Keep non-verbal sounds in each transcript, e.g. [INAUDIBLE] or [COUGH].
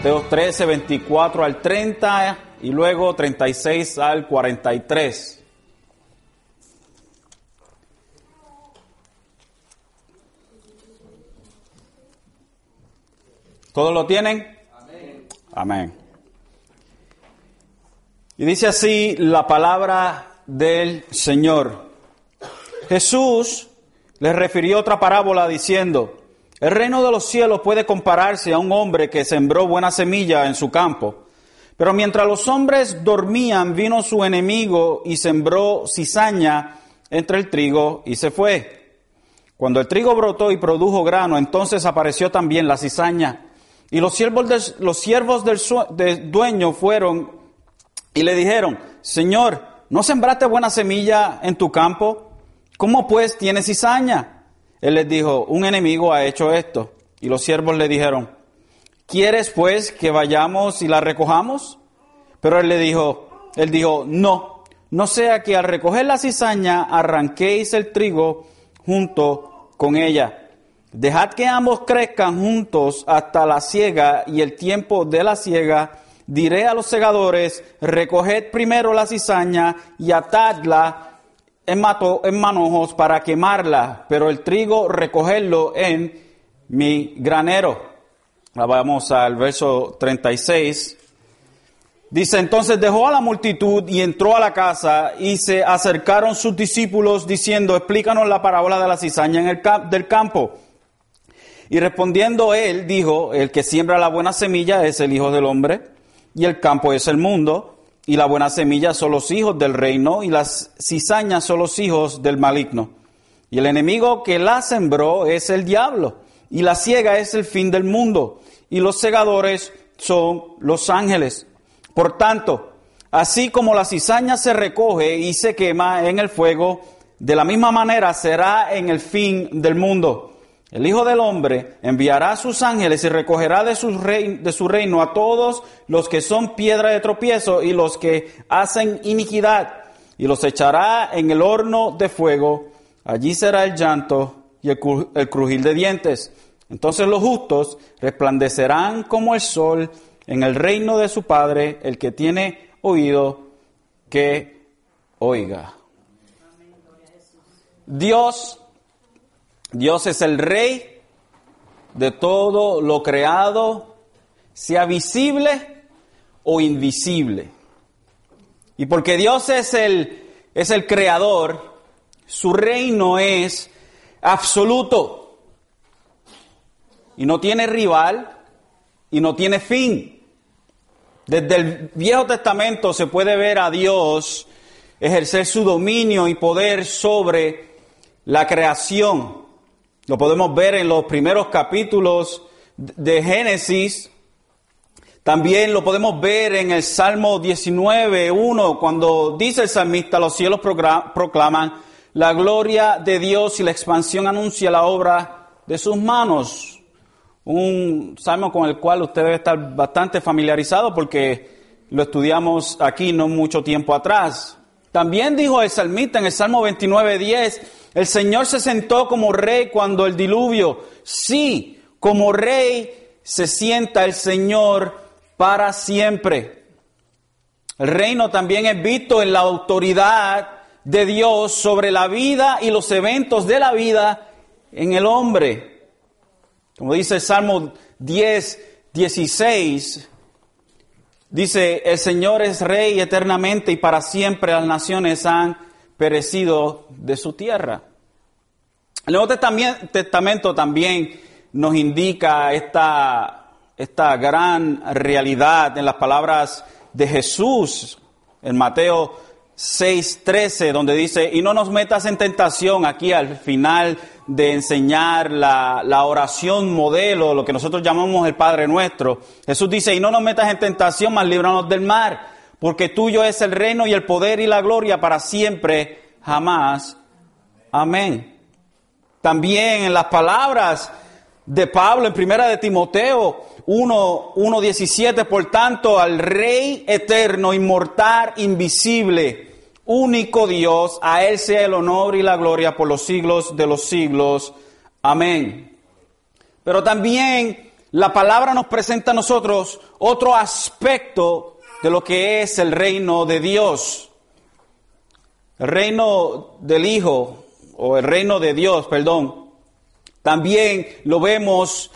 Mateo 13, 24 al 30 y luego 36 al 43. ¿Todos lo tienen? Amén. Y dice así la palabra del Señor. Jesús les refirió otra parábola diciendo, el reino de los cielos puede compararse a un hombre que sembró buena semilla en su campo. Pero mientras los hombres dormían, vino su enemigo y sembró cizaña entre el trigo y se fue. Cuando el trigo brotó y produjo grano, entonces apareció también la cizaña. Y los siervos, los siervos del, dueño fueron y le dijeron, Señor, ¿no sembraste buena semilla en tu campo? ¿Cómo pues tienes cizaña? Él les dijo, un enemigo ha hecho esto. Y los siervos le dijeron, ¿quieres pues que vayamos y la recojamos? Pero él le dijo, él dijo, no, no sea que al recoger la cizaña arranquéis el trigo junto con ella. Dejad que ambos crezcan juntos hasta la siega y el tiempo de la siega. Diré a los segadores, recoged primero la cizaña y atadla en, manojos para quemarla, pero el trigo recogerlo en mi granero. vamos al verso 36. Dice, entonces dejó a la multitud y entró a la casa y se acercaron sus discípulos diciendo, explícanos la parábola de la cizaña en el del campo. Y respondiendo él, dijo, el que siembra la buena semilla es el Hijo del Hombre y el campo es el mundo y la buena semilla son los hijos del reino, y las cizañas son los hijos del maligno. Y el enemigo que la sembró es el diablo, y la ciega es el fin del mundo, y los segadores son los ángeles. Por tanto, así como la cizaña se recoge y se quema en el fuego, de la misma manera será en el fin del mundo. El Hijo del Hombre enviará sus ángeles y recogerá de su, de su reino a todos los que son piedra de tropiezo y los que hacen iniquidad, y los echará en el horno de fuego. Allí será el llanto y el, el crujir de dientes. Entonces los justos resplandecerán como el sol en el reino de su Padre, el que tiene oído, que oiga. Dios Dios es el rey de todo lo creado, sea visible o invisible. Y porque Dios es el, es el creador, su reino es absoluto. Y no tiene rival y no tiene fin. Desde el Viejo Testamento se puede ver a Dios ejercer su dominio y poder sobre la creación. Lo podemos ver en los primeros capítulos de Génesis. También lo podemos ver en el Salmo 19, 1, cuando dice el salmista, los cielos proclaman la gloria de Dios y la expansión anuncia la obra de sus manos. Un salmo con el cual usted debe estar bastante familiarizado porque lo estudiamos aquí no mucho tiempo atrás. También dijo el salmista en el Salmo 29, 10, el Señor se sentó como rey cuando el diluvio. Sí, como rey se sienta el Señor para siempre. El reino también es visto en la autoridad de Dios sobre la vida y los eventos de la vida en el hombre. Como dice el Salmo 10, 16, dice, el Señor es rey eternamente y para siempre las naciones han perecido de su tierra. El Nuevo Testamento también nos indica esta, esta gran realidad en las palabras de Jesús en Mateo 6:13, donde dice, y no nos metas en tentación aquí al final de enseñar la, la, oración modelo, lo que nosotros llamamos el Padre Nuestro. Jesús dice, y no nos metas en tentación, mas líbranos del mar porque tuyo es el reino y el poder y la gloria para siempre, jamás. Amén. También en las palabras de Pablo en primera de Timoteo 1, 1.17, por tanto, al Rey eterno, inmortal, invisible, único Dios, a Él sea el honor y la gloria por los siglos de los siglos. Amén. Pero también la palabra nos presenta a nosotros otro aspecto de lo que es el reino de Dios. El reino del Hijo, o el reino de Dios, perdón, también lo vemos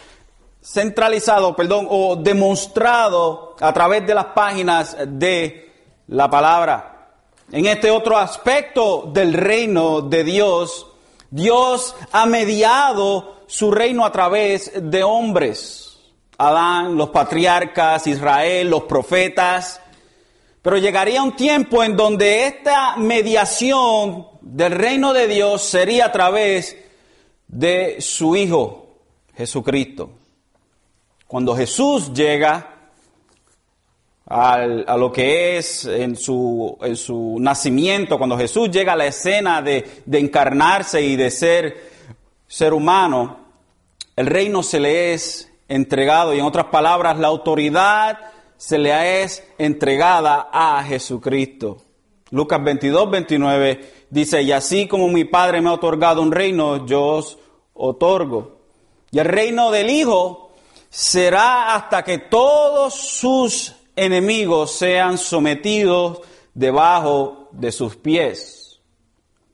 centralizado, perdón, o demostrado a través de las páginas de la palabra. En este otro aspecto del reino de Dios, Dios ha mediado su reino a través de hombres. Adán, los patriarcas, Israel, los profetas. Pero llegaría un tiempo en donde esta mediación del reino de Dios sería a través de su Hijo, Jesucristo. Cuando Jesús llega a lo que es en su, en su, nacimiento, cuando Jesús llega a la escena de, de encarnarse y de ser ser humano, el reino se le es entregado y en otras palabras la autoridad se le es entregada a Jesucristo. Lucas 22, 29 dice, y así como mi Padre me ha otorgado un reino, yo os otorgo. Y el reino del Hijo será hasta que todos sus enemigos sean sometidos debajo de sus pies.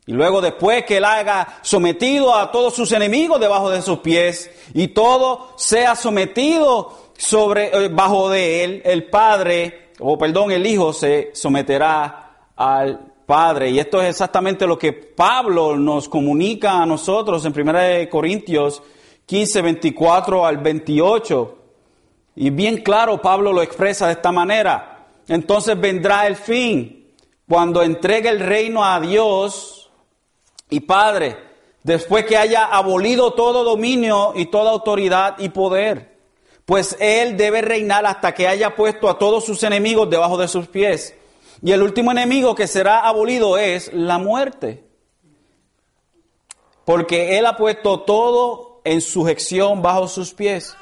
Y luego después que él haga sometido a todos sus enemigos debajo de sus pies y todo sea sometido sobre eh, bajo de él, el Padre, o perdón, el Hijo se someterá al Padre. Y esto es exactamente lo que Pablo nos comunica a nosotros en 1 Corintios 15, 24 al 28. Y bien claro, Pablo lo expresa de esta manera. Entonces vendrá el fin, cuando entregue el reino a Dios, y Padre, después que haya abolido todo dominio y toda autoridad y poder, pues Él debe reinar hasta que haya puesto a todos sus enemigos debajo de sus pies. Y el último enemigo que será abolido es la muerte. Porque Él ha puesto todo en sujeción bajo sus pies.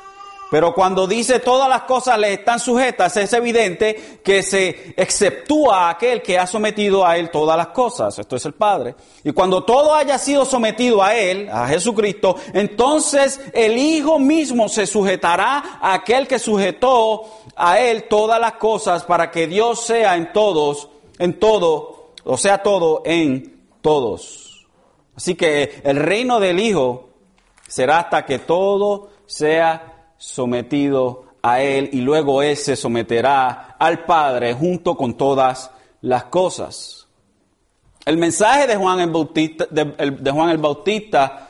Pero cuando dice todas las cosas le están sujetas, es evidente que se exceptúa a aquel que ha sometido a él todas las cosas. Esto es el Padre. Y cuando todo haya sido sometido a él, a Jesucristo, entonces el Hijo mismo se sujetará a aquel que sujetó a él todas las cosas para que Dios sea en todos, en todo, o sea todo en todos. Así que el reino del Hijo será hasta que todo sea sometido a Él y luego Él se someterá al Padre junto con todas las cosas. El mensaje de Juan el Bautista, de, Juan el Bautista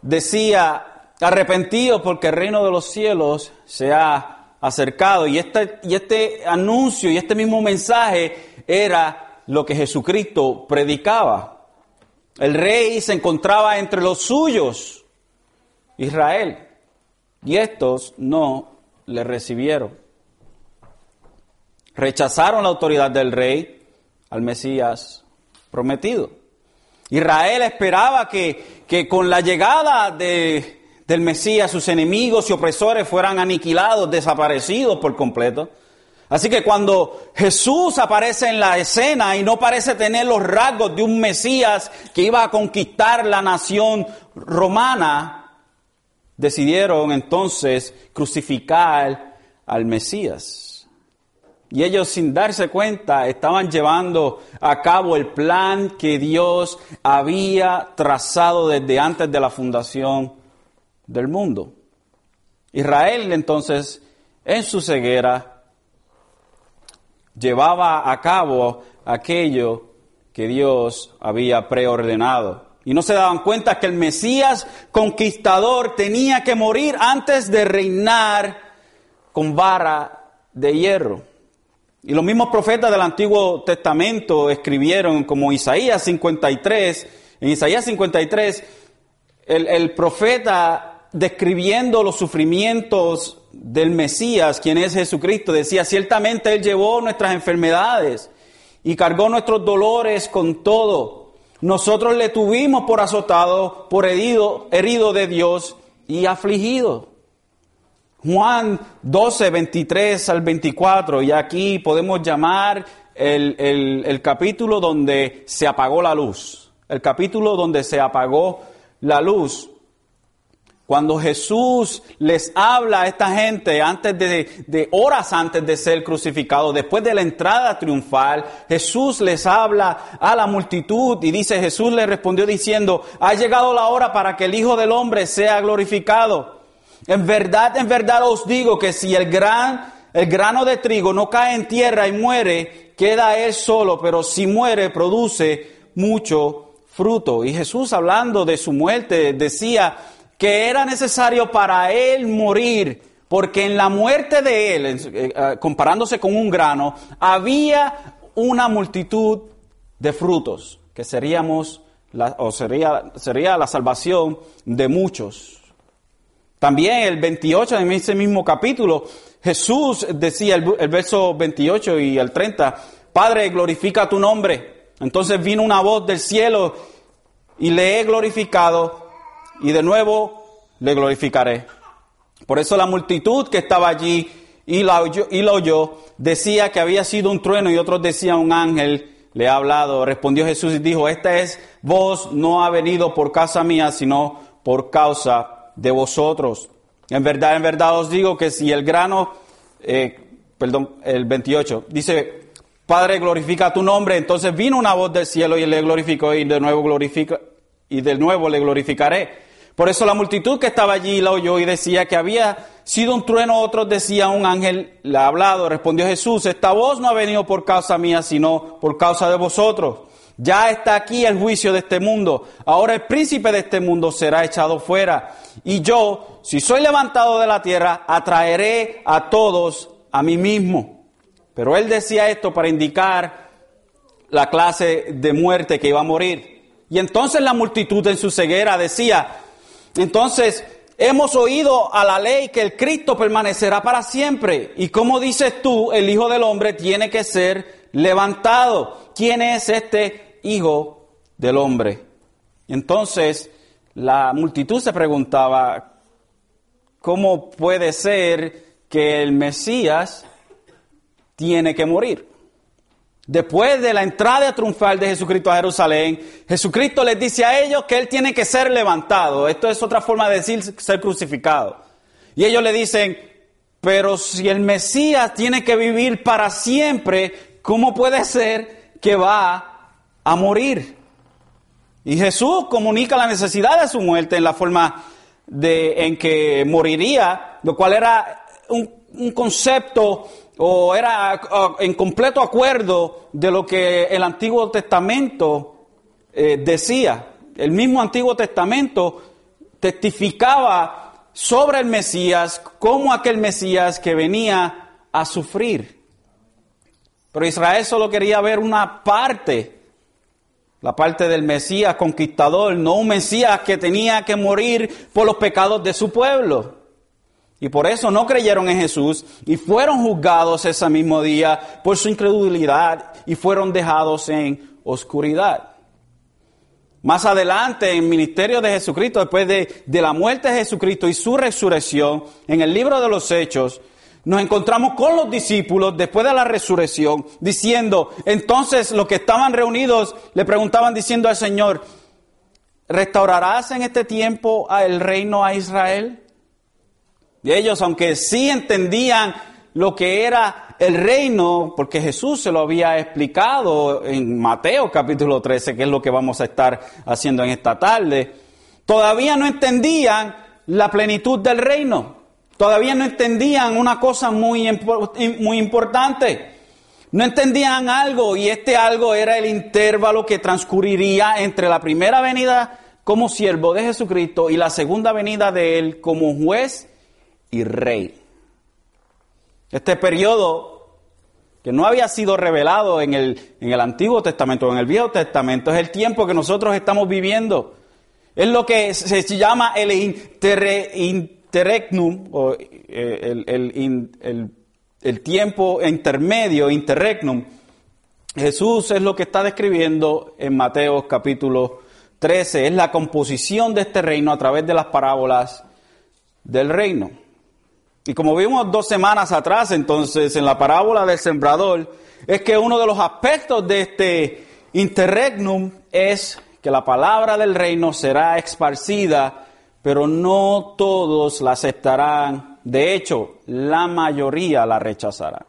decía, arrepentido porque el reino de los cielos se ha acercado. Y este, y este anuncio y este mismo mensaje era lo que Jesucristo predicaba. El rey se encontraba entre los suyos, Israel y estos no le recibieron. Rechazaron la autoridad del rey al Mesías prometido. Israel esperaba que, que con la llegada de, del Mesías sus enemigos y opresores fueran aniquilados, desaparecidos por completo. Así que cuando Jesús aparece en la escena y no parece tener los rasgos de un Mesías que iba a conquistar la nación romana, decidieron entonces crucificar al Mesías. Y ellos sin darse cuenta estaban llevando a cabo el plan que Dios había trazado desde antes de la fundación del mundo. Israel entonces en su ceguera llevaba a cabo aquello que Dios había preordenado. Y no se daban cuenta que el Mesías conquistador tenía que morir antes de reinar con vara de hierro. Y los mismos profetas del Antiguo Testamento escribieron, como Isaías 53, en Isaías 53, el, el profeta describiendo los sufrimientos del Mesías, quien es Jesucristo, decía, ciertamente Él llevó nuestras enfermedades y cargó nuestros dolores con todo. Nosotros le tuvimos por azotado, por herido, herido de Dios y afligido. Juan 12, 23 al 24, y aquí podemos llamar el, el capítulo donde se apagó la luz, el capítulo donde se apagó la luz. Cuando Jesús les habla a esta gente antes de, de, horas antes de ser crucificado, después de la entrada triunfal, Jesús les habla a la multitud y dice, Jesús le respondió diciendo, ha llegado la hora para que el Hijo del Hombre sea glorificado. En verdad, en verdad os digo que si el gran, el grano de trigo no cae en tierra y muere, queda él solo, pero si muere, produce mucho fruto. Y Jesús hablando de su muerte decía, que era necesario para él morir, porque en la muerte de él, eh, eh, comparándose con un grano, había una multitud de frutos, que seríamos, la, o sería, sería la salvación de muchos. También el 28 de ese mismo capítulo, Jesús decía, el, el verso 28 y el 30, Padre, glorifica tu nombre. Entonces vino una voz del cielo y le he glorificado y de nuevo le glorificaré. Por eso la multitud que estaba allí y la, oyó, y la oyó decía que había sido un trueno y otros decían un ángel le ha hablado. Respondió Jesús y dijo, esta es voz no ha venido por causa mía, sino por causa de vosotros. En verdad, en verdad os digo que si el grano, eh, perdón, el 28, dice, Padre, glorifica tu nombre. Entonces vino una voz del cielo y le glorificó y de nuevo glorifica, y de nuevo le glorificaré. Por eso la multitud que estaba allí la oyó y decía que había sido un trueno, otros decían un ángel le ha hablado. Respondió Jesús, esta voz no ha venido por causa mía, sino por causa de vosotros. Ya está aquí el juicio de este mundo. Ahora el príncipe de este mundo será echado fuera. Y yo, si soy levantado de la tierra, atraeré a todos a mí mismo. Pero él decía esto para indicar la clase de muerte que iba a morir. Y entonces la multitud en su ceguera decía, entonces, hemos oído a la ley que el Cristo permanecerá para siempre. Y como dices tú, el Hijo del Hombre tiene que ser levantado. ¿Quién es este Hijo del Hombre? Entonces, la multitud se preguntaba, ¿cómo puede ser que el Mesías tiene que morir? Después de la entrada triunfal de Jesucristo a Jerusalén, Jesucristo les dice a ellos que Él tiene que ser levantado. Esto es otra forma de decir ser crucificado. Y ellos le dicen, pero si el Mesías tiene que vivir para siempre, ¿cómo puede ser que va a morir? Y Jesús comunica la necesidad de su muerte en la forma de, en que moriría, lo cual era un, un concepto o era en completo acuerdo de lo que el Antiguo Testamento eh, decía. El mismo Antiguo Testamento testificaba sobre el Mesías como aquel Mesías que venía a sufrir. Pero Israel solo quería ver una parte, la parte del Mesías conquistador, no un Mesías que tenía que morir por los pecados de su pueblo. Y por eso no creyeron en Jesús y fueron juzgados ese mismo día por su incredulidad y fueron dejados en oscuridad. Más adelante, en el ministerio de Jesucristo, después de, de, la muerte de Jesucristo y su resurrección, en el libro de los Hechos, nos encontramos con los discípulos después de la resurrección, diciendo, entonces los que estaban reunidos le preguntaban diciendo al Señor, ¿restaurarás en este tiempo el reino a Israel? Ellos, aunque sí entendían lo que era el reino, porque Jesús se lo había explicado en Mateo capítulo 13, que es lo que vamos a estar haciendo en esta tarde, todavía no entendían la plenitud del reino. Todavía no entendían una cosa muy, muy importante. No entendían algo y este algo era el intervalo que transcurriría entre la primera venida como siervo de Jesucristo y la segunda venida de Él como juez y rey. Este periodo que no había sido revelado en el, en el Antiguo Testamento o en el Viejo Testamento es el tiempo que nosotros estamos viviendo. Es lo que se llama el interregnum, o eh, el, el tiempo intermedio, interregnum. Jesús es lo que está describiendo en Mateo capítulo 13, es la composición de este reino a través de las parábolas del reino. Y como vimos dos semanas atrás, entonces, en la parábola del sembrador, es que uno de los aspectos de este interregnum es que la palabra del reino será esparcida pero no todos la aceptarán. De hecho, la mayoría la rechazará.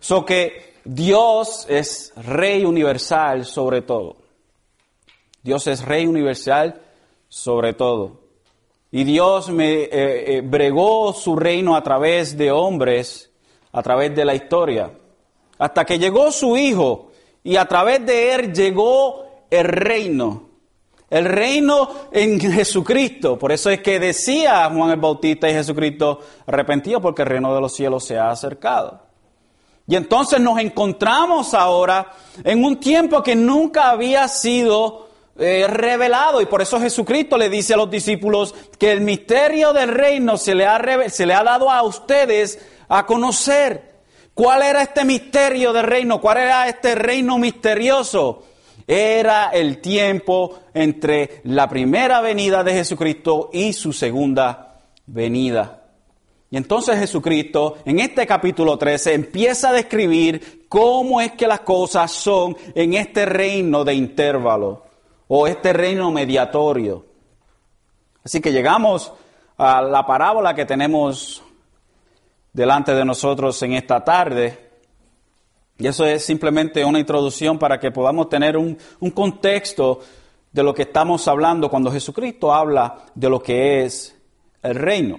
So que Dios es rey universal sobre todo. Dios es rey universal sobre todo. Y Dios me eh, eh, bregó su reino a través de hombres, a través de la historia, hasta que llegó su Hijo y a través de él llegó el reino. El reino en Jesucristo. Por eso es que decía Juan el Bautista y Jesucristo arrepentido porque el reino de los cielos se ha acercado. Y entonces nos encontramos ahora en un tiempo que nunca había sido eh, revelado y por eso Jesucristo le dice a los discípulos que el misterio del reino se le, ha, se le ha dado a ustedes a conocer. ¿Cuál era este misterio del reino? ¿Cuál era este reino misterioso? Era el tiempo entre la primera venida de Jesucristo y su segunda venida. Y entonces Jesucristo en este capítulo 13 empieza a describir cómo es que las cosas son en este reino de intervalo o este reino mediatorio. Así que llegamos a la parábola que tenemos delante de nosotros en esta tarde. Y eso es simplemente una introducción para que podamos tener un, contexto de lo que estamos hablando cuando Jesucristo habla de lo que es el reino.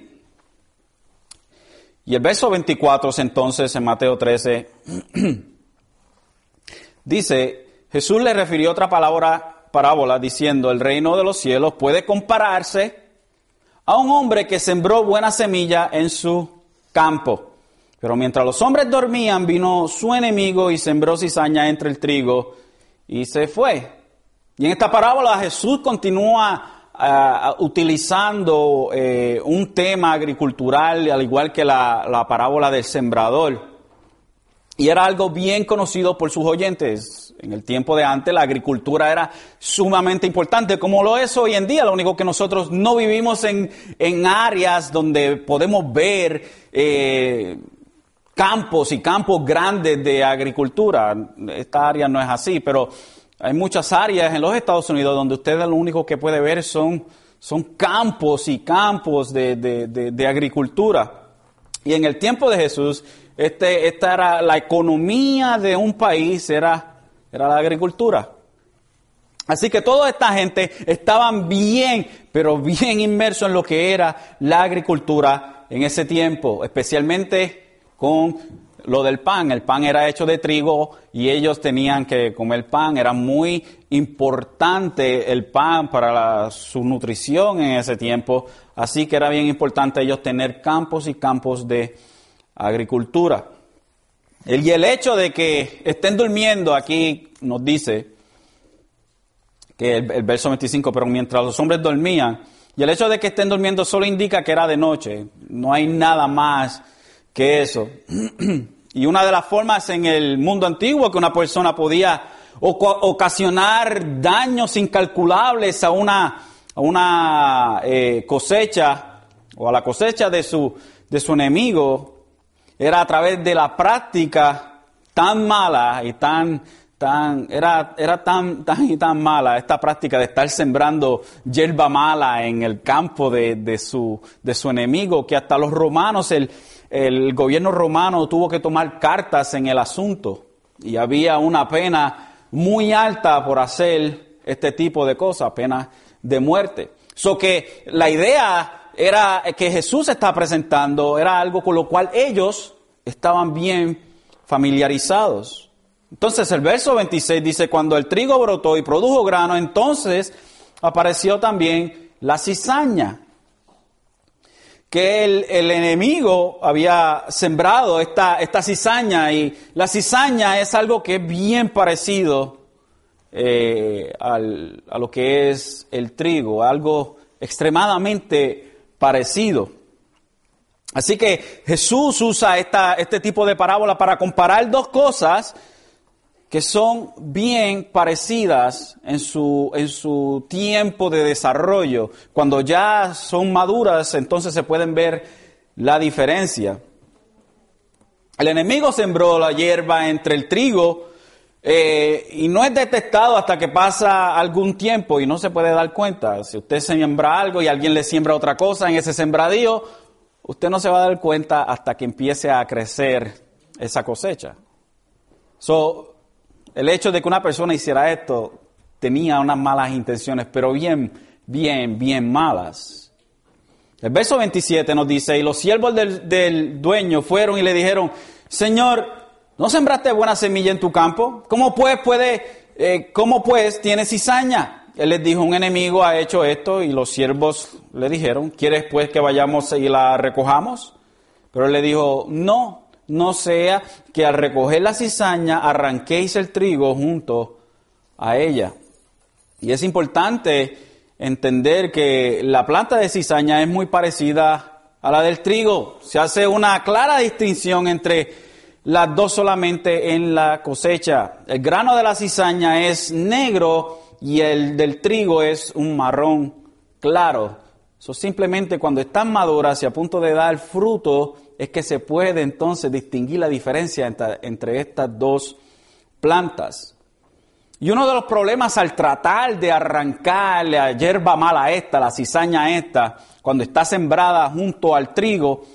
Y el verso 24 entonces en Mateo 13 [CLEARS THROAT] dice, Jesús le refirió otra palabra, parábola diciendo, el reino de los cielos puede compararse a un hombre que sembró buena semilla en su campo. Pero mientras los hombres dormían, vino su enemigo y sembró cizaña entre el trigo y se fue. Y en esta parábola Jesús continúa ah, utilizando eh, un tema agricultural, al igual que la parábola del sembrador. Y era algo bien conocido por sus oyentes. En el tiempo de antes la agricultura era sumamente importante, como lo es hoy en día. Lo único que nosotros no vivimos en, en áreas donde podemos ver eh, campos y campos grandes de agricultura. Esta área no es así, pero hay muchas áreas en los Estados Unidos donde usted lo único que puede ver son, son campos y campos de, de, agricultura. Y en el tiempo de Jesús, este, esta era la economía de un país, era, era la agricultura. Así que toda esta gente estaban bien, pero bien inmersos en lo que era la agricultura en ese tiempo, especialmente con lo del pan. El pan era hecho de trigo y ellos tenían que comer pan. Era muy importante el pan para su nutrición en ese tiempo. Así que era bien importante ellos tener campos y campos de agricultura. y el hecho de que estén durmiendo aquí nos dice que el, el verso 25, pero mientras los hombres dormían, y el hecho de que estén durmiendo solo indica que era de noche. No hay nada más que eso. [CLEARS THROAT] Y una de las formas en el mundo antiguo que una persona podía ocasionar daños incalculables a una, a una eh, cosecha o a la cosecha de su, de su enemigo era a través de la práctica tan mala y tan, tan, era, era tan, tan y tan mala esta práctica de estar sembrando hierba mala en el campo de, de, su, de su enemigo, que hasta los romanos, el, el gobierno romano tuvo que tomar cartas en el asunto y había una pena muy alta por hacer este tipo de cosas, pena de muerte. So que la idea era que Jesús está presentando, era algo con lo cual ellos estaban bien familiarizados. Entonces el verso 26 dice, cuando el trigo brotó y produjo grano, entonces apareció también la cizaña que el, enemigo había sembrado esta, esta, cizaña y la cizaña es algo que es bien parecido eh, a lo que es el trigo, algo extremadamente parecido. Así que Jesús usa esta, este tipo de parábola para comparar dos cosas que son bien parecidas en su, en su tiempo de desarrollo. Cuando ya son maduras, entonces se pueden ver la diferencia. El enemigo sembró la hierba entre el trigo Eh, y no es detectado hasta que pasa algún tiempo y no se puede dar cuenta. Si usted siembra algo y alguien le siembra otra cosa en ese sembradío, usted no se va a dar cuenta hasta que empiece a crecer esa cosecha. So, el hecho de que una persona hiciera esto tenía unas malas intenciones, pero bien, bien, bien malas. El verso 27 nos dice, y los siervos del, del dueño fueron y le dijeron, Señor, ¿No sembraste buena semilla en tu campo? ¿Cómo pues puede, eh, cómo pues tienes cizaña? Él les dijo, un enemigo ha hecho esto y los siervos le dijeron, ¿quieres pues que vayamos y la recojamos? Pero él le dijo, no, no sea que al recoger la cizaña arranquéis el trigo junto a ella. Y es importante entender que la planta de cizaña es muy parecida a la del trigo. Se hace una clara distinción entre las dos solamente en la cosecha. El grano de la cizaña es negro y el del trigo es un marrón claro. Eso simplemente cuando están maduras y a punto de dar fruto es que se puede entonces distinguir la diferencia entre, estas dos plantas. Y uno de los problemas al tratar de arrancar la hierba mala esta, la cizaña esta, cuando está sembrada junto al trigo,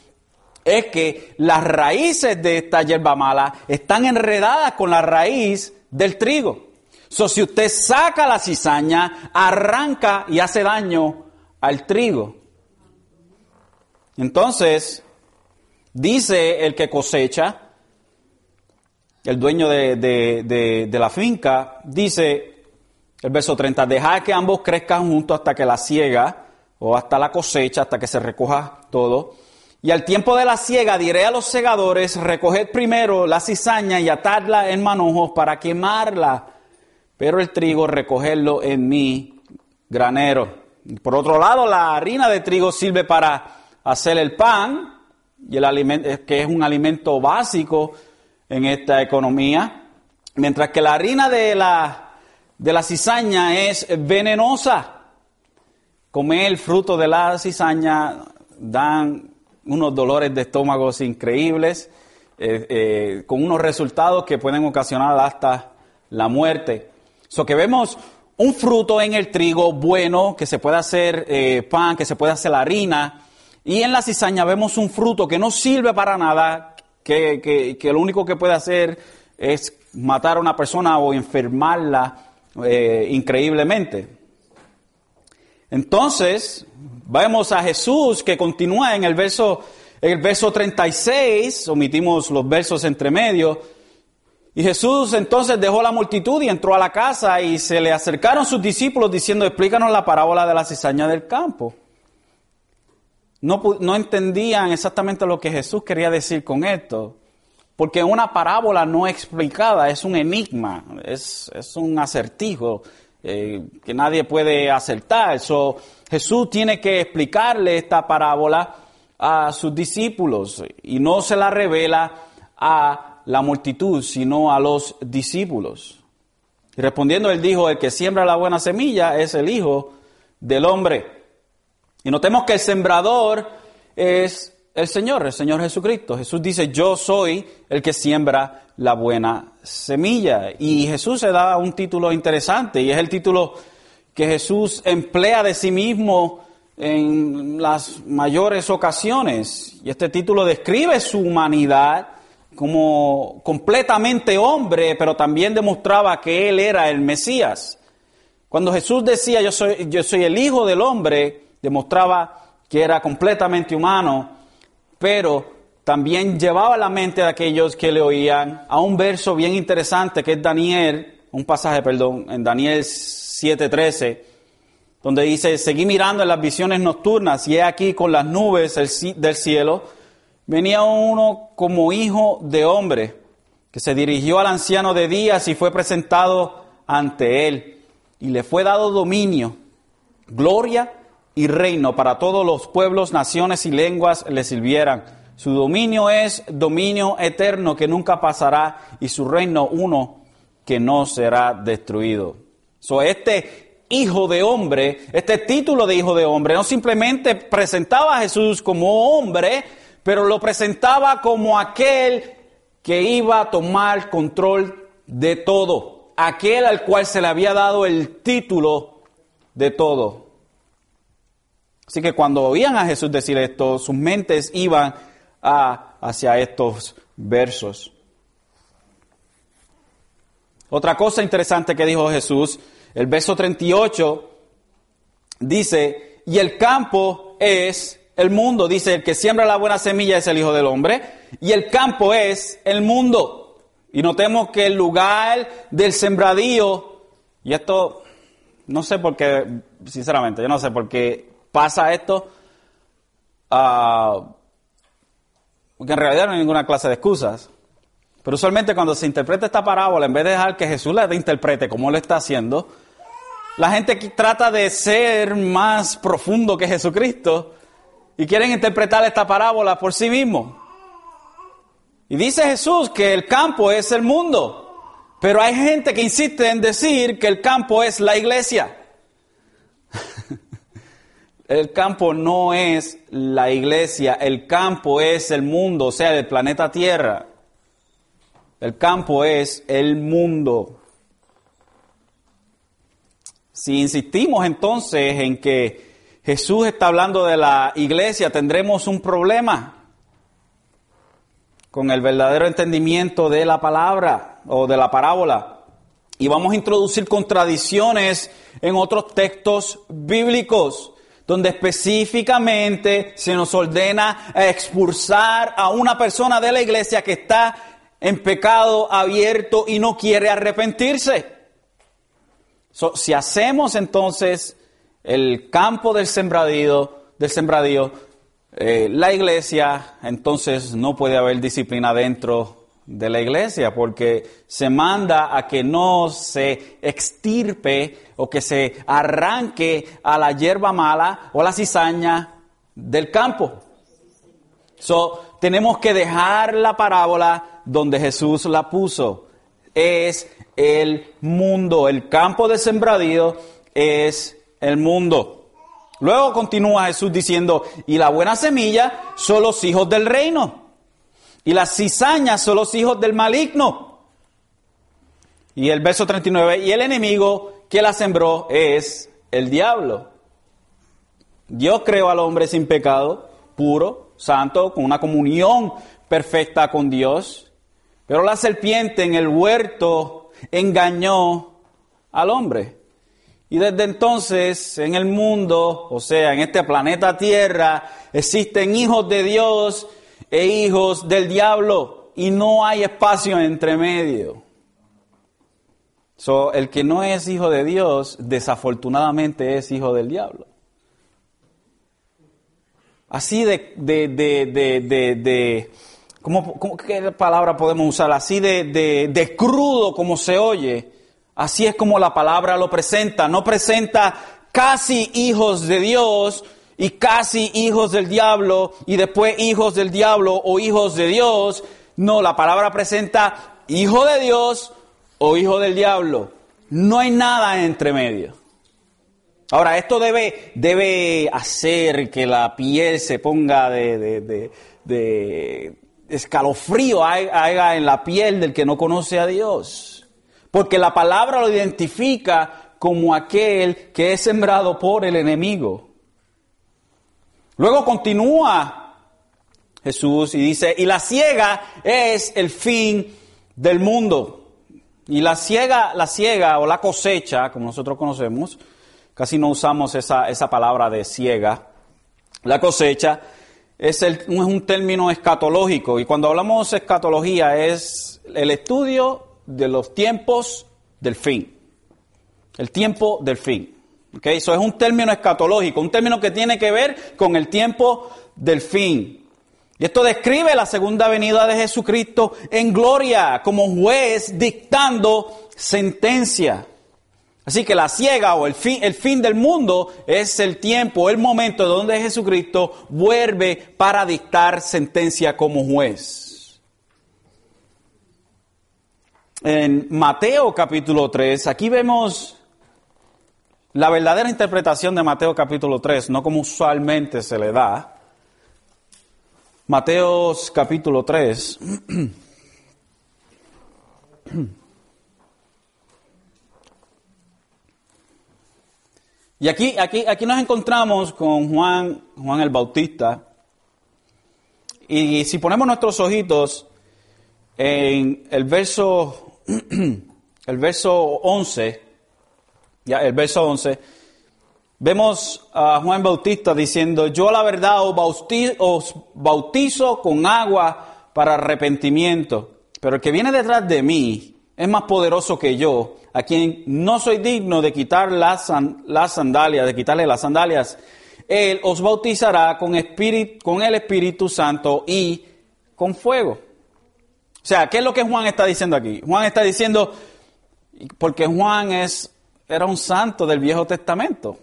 es que las raíces de esta hierba mala están enredadas con la raíz del trigo. So, si usted saca la cizaña, arranca y hace daño al trigo. Entonces, dice el que cosecha, el dueño de, de, la finca, dice el verso 30, deja que ambos crezcan juntos hasta que la siega o hasta la cosecha, hasta que se recoja todo. Y al tiempo de la siega diré a los segadores, recoged primero la cizaña y atadla en manojos para quemarla, pero el trigo recogerlo en mi granero. Por otro lado, la harina de trigo sirve para hacer el pan, y el alimento, que es un alimento básico en esta economía, mientras que la harina de la, de la cizaña es venenosa. Comer el fruto de la cizaña dan unos dolores de estómago increíbles, eh, eh, con unos resultados que pueden ocasionar hasta la muerte. So que vemos un fruto en el trigo bueno, que se puede hacer eh, pan, que se puede hacer harina, y en la cizaña vemos un fruto que no sirve para nada, que, que lo único que puede hacer es matar a una persona o enfermarla increíblemente. Entonces, vemos a Jesús que continúa en el verso, el verso 36, omitimos los versos entre medio, y Jesús entonces dejó la multitud y entró a la casa y se le acercaron sus discípulos diciendo, explícanos la parábola de la cizaña del campo. No, no entendían exactamente lo que Jesús quería decir con esto, porque una parábola no explicada es un enigma, es, es un acertijo. Eh, que nadie puede acertar. So, Jesús tiene que explicarle esta parábola a sus discípulos y no se la revela a la multitud, sino a los discípulos. Y respondiendo, él dijo, el que siembra la buena semilla es el Hijo del Hombre. Y notemos que el sembrador es el Señor, el Señor Jesucristo. Jesús dice, yo soy el que siembra la buena semilla. Y Jesús se da un título interesante y es el título que Jesús emplea de sí mismo en las mayores ocasiones. Y este título describe su humanidad como completamente hombre, pero también demostraba que él era el Mesías. Cuando Jesús decía yo soy, yo soy el Hijo del Hombre, demostraba que era completamente humano, pero también llevaba la mente de aquellos que le oían a un verso bien interesante que es Daniel, un pasaje, perdón, en Daniel 7:13, donde dice, seguí mirando en las visiones nocturnas y he aquí con las nubes del cielo, venía uno como hijo de hombre, que se dirigió al anciano de días y fue presentado ante él, y le fue dado dominio, gloria y reino para todos los pueblos, naciones y lenguas le sirvieran su dominio es dominio eterno que nunca pasará y su reino uno que no será destruido. So, este hijo de hombre, este título de hijo de hombre, no simplemente presentaba a Jesús como hombre, pero lo presentaba como aquel que iba a tomar control de todo, aquel al cual se le había dado el título de todo. Así que cuando oían a Jesús decir esto, sus mentes iban a, hacia estos versos. Otra cosa interesante que dijo Jesús, el verso 38 dice, y el campo es el mundo, dice, el que siembra la buena semilla es el Hijo del Hombre, y el campo es el mundo. Y notemos que el lugar del sembradío, y esto, no sé por qué, sinceramente, yo no sé por qué pasa esto, uh, porque en realidad no hay ninguna clase de excusas. Pero usualmente cuando se interpreta esta parábola, en vez de dejar que Jesús la interprete como lo está haciendo, la gente trata de ser más profundo que Jesucristo y quieren interpretar esta parábola por sí mismo. Y dice Jesús que el campo es el mundo, pero hay gente que insiste en decir que el campo es la iglesia. El campo no es la iglesia, el campo es el mundo, o sea, el planeta Tierra. El campo es el mundo. Si insistimos entonces en que Jesús está hablando de la iglesia, tendremos un problema con el verdadero entendimiento de la palabra o de la parábola. Y vamos a introducir contradicciones en otros textos bíblicos, donde específicamente se nos ordena expulsar a una persona de la iglesia que está en pecado abierto y no quiere arrepentirse. si hacemos entonces el campo del sembradío, del sembradío, eh, la iglesia, entonces no puede haber disciplina dentro de la iglesia, porque se manda a que no se extirpe o que se arranque a la hierba mala o la cizaña del campo. So, tenemos que dejar la parábola donde Jesús la puso. Es el mundo, el campo de sembradío es el mundo. Luego continúa Jesús diciendo, y la buena semilla son los hijos del reino, y las cizañas son los hijos del maligno. Y el verso 39, y el enemigo que la sembró es el diablo. Dios creó al hombre sin pecado, puro, santo, con una comunión perfecta con Dios. Pero la serpiente en el huerto engañó al hombre. Y desde entonces en el mundo, o sea, en este planeta Tierra, existen hijos de Dios e hijos del diablo y no hay espacio entre medio. So, el que no es hijo de Dios, desafortunadamente es hijo del diablo. Así de, de, de, de, de ¿cómo, ¿qué palabra podemos usar? Así de crudo como se oye Así es como la palabra lo presenta. No presenta casi hijos de Dios y casi hijos del diablo y después hijos del diablo o hijos de Dios. No, la palabra presenta hijo de Dios o hijo del diablo. No hay nada entre medio. Ahora, esto debe, debe hacer que la piel se ponga de, de, de escalofrío haga en la piel del que no conoce a Dios. Porque la palabra lo identifica como aquel que es sembrado por el enemigo. Luego continúa Jesús y dice, y la ciega es el fin del mundo. Y la ciega, la ciega o la cosecha, como nosotros conocemos, casi no usamos esa, esa palabra de ciega. La cosecha es, el, es un término escatológico y cuando hablamos de escatología es el estudio de los tiempos del fin. El tiempo del fin. Eso es un término escatológico, un término que tiene que ver con el tiempo del fin. Y esto describe la segunda venida de Jesucristo en gloria, como juez dictando sentencia. Así que la ciega o el fin, el fin del mundo es el tiempo, el momento donde Jesucristo vuelve para dictar sentencia como juez. en Mateo capítulo 3, aquí vemos la verdadera interpretación de Mateo capítulo 3, no como usualmente se le da. Mateo capítulo 3. Y aquí, aquí, aquí nos encontramos con Juan, Juan el Bautista. Y si ponemos nuestros ojitos en el verso, [CLEARS THROAT] el verso 11, ya, el verso 11, vemos a Juan Bautista diciendo, yo la verdad os bautizo con agua para arrepentimiento, pero el que viene detrás de mí es más poderoso que yo, a quien no soy digno de quitar las, las sandalias, de quitarle las sandalias. Él os bautizará con, espíritu, con el Espíritu Santo y con fuego. O sea, ¿qué es lo que Juan está diciendo aquí? Juan está diciendo, porque Juan es, era un santo del Viejo Testamento.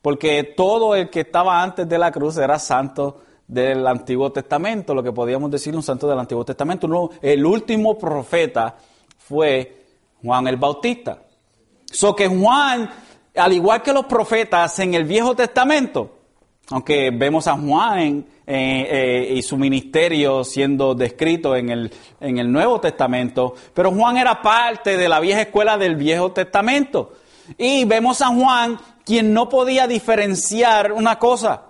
Porque todo el que estaba antes de la cruz era santo del Antiguo Testamento, lo que podíamos decir un santo del Antiguo Testamento. el último profeta fue Juan el Bautista. So que Juan, al igual que los profetas en el Viejo Testamento, aunque vemos a Juan eh, y su ministerio siendo descrito en el, en el Nuevo Testamento, pero Juan era parte de la vieja escuela del Viejo Testamento. Y vemos a Juan quien no podía diferenciar una cosa.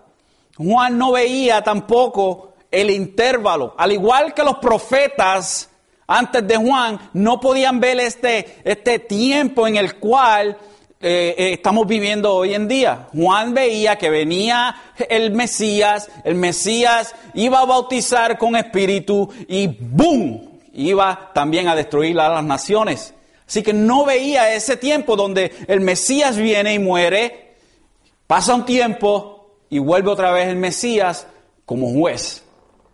Juan no veía tampoco el intervalo. Al igual que los profetas antes de Juan, no podían ver este, este tiempo en el cual eh, eh, estamos viviendo hoy en día. Juan veía que venía el Mesías, el Mesías iba a bautizar con espíritu y ¡boom! iba también a destruir a las naciones. Así que no veía ese tiempo donde el Mesías viene y muere, pasa un tiempo, y vuelve otra vez el Mesías como juez.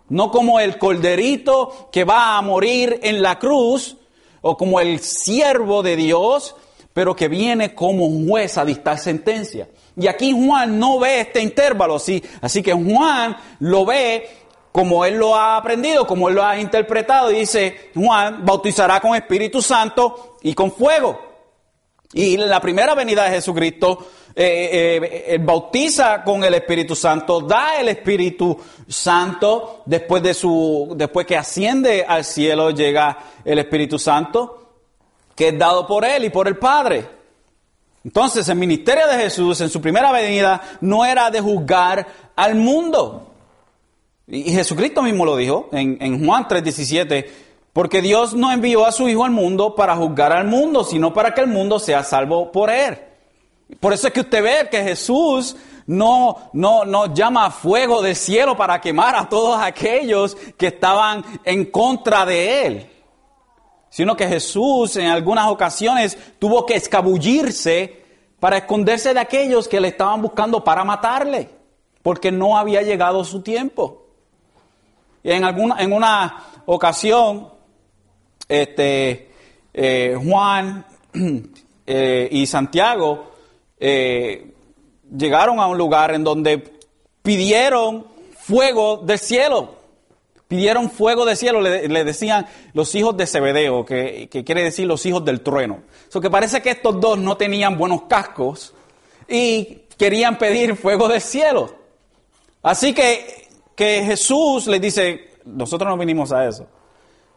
No como el corderito que va a morir en la cruz o como el siervo de Dios, pero que viene como juez a dictar sentencia. Y aquí Juan no ve este intervalo, ¿sí? así que Juan lo ve como él lo ha aprendido, como él lo ha interpretado, y dice, Juan bautizará con Espíritu Santo y con fuego. Y la primera venida de Jesucristo eh, eh, bautiza con el Espíritu Santo, da el Espíritu Santo, después de su, después que asciende al cielo llega el Espíritu Santo, que es dado por él y por el Padre. Entonces, el ministerio de Jesús en su primera venida no era de juzgar al mundo. Y Jesucristo mismo lo dijo en, en Juan 3:17, porque Dios no envió a su Hijo al mundo para juzgar al mundo, sino para que el mundo sea salvo por él. Por eso es que usted ve que Jesús no, no, no llama fuego del cielo para quemar a todos aquellos que estaban en contra de él, sino que Jesús en algunas ocasiones tuvo que escabullirse para esconderse de aquellos que le estaban buscando para matarle, porque no había llegado su tiempo. Y en, alguna, en una ocasión, este, eh, Juan [CLEARS THROAT] eh, y Santiago eh, llegaron a un lugar en donde pidieron fuego del cielo. Pidieron fuego del cielo, le, decían los hijos de Zebedeo, que, quiere decir los hijos del trueno. So que parece que estos dos no tenían buenos cascos y querían pedir fuego del cielo. Así que, que Jesús les dice, nosotros no vinimos a eso.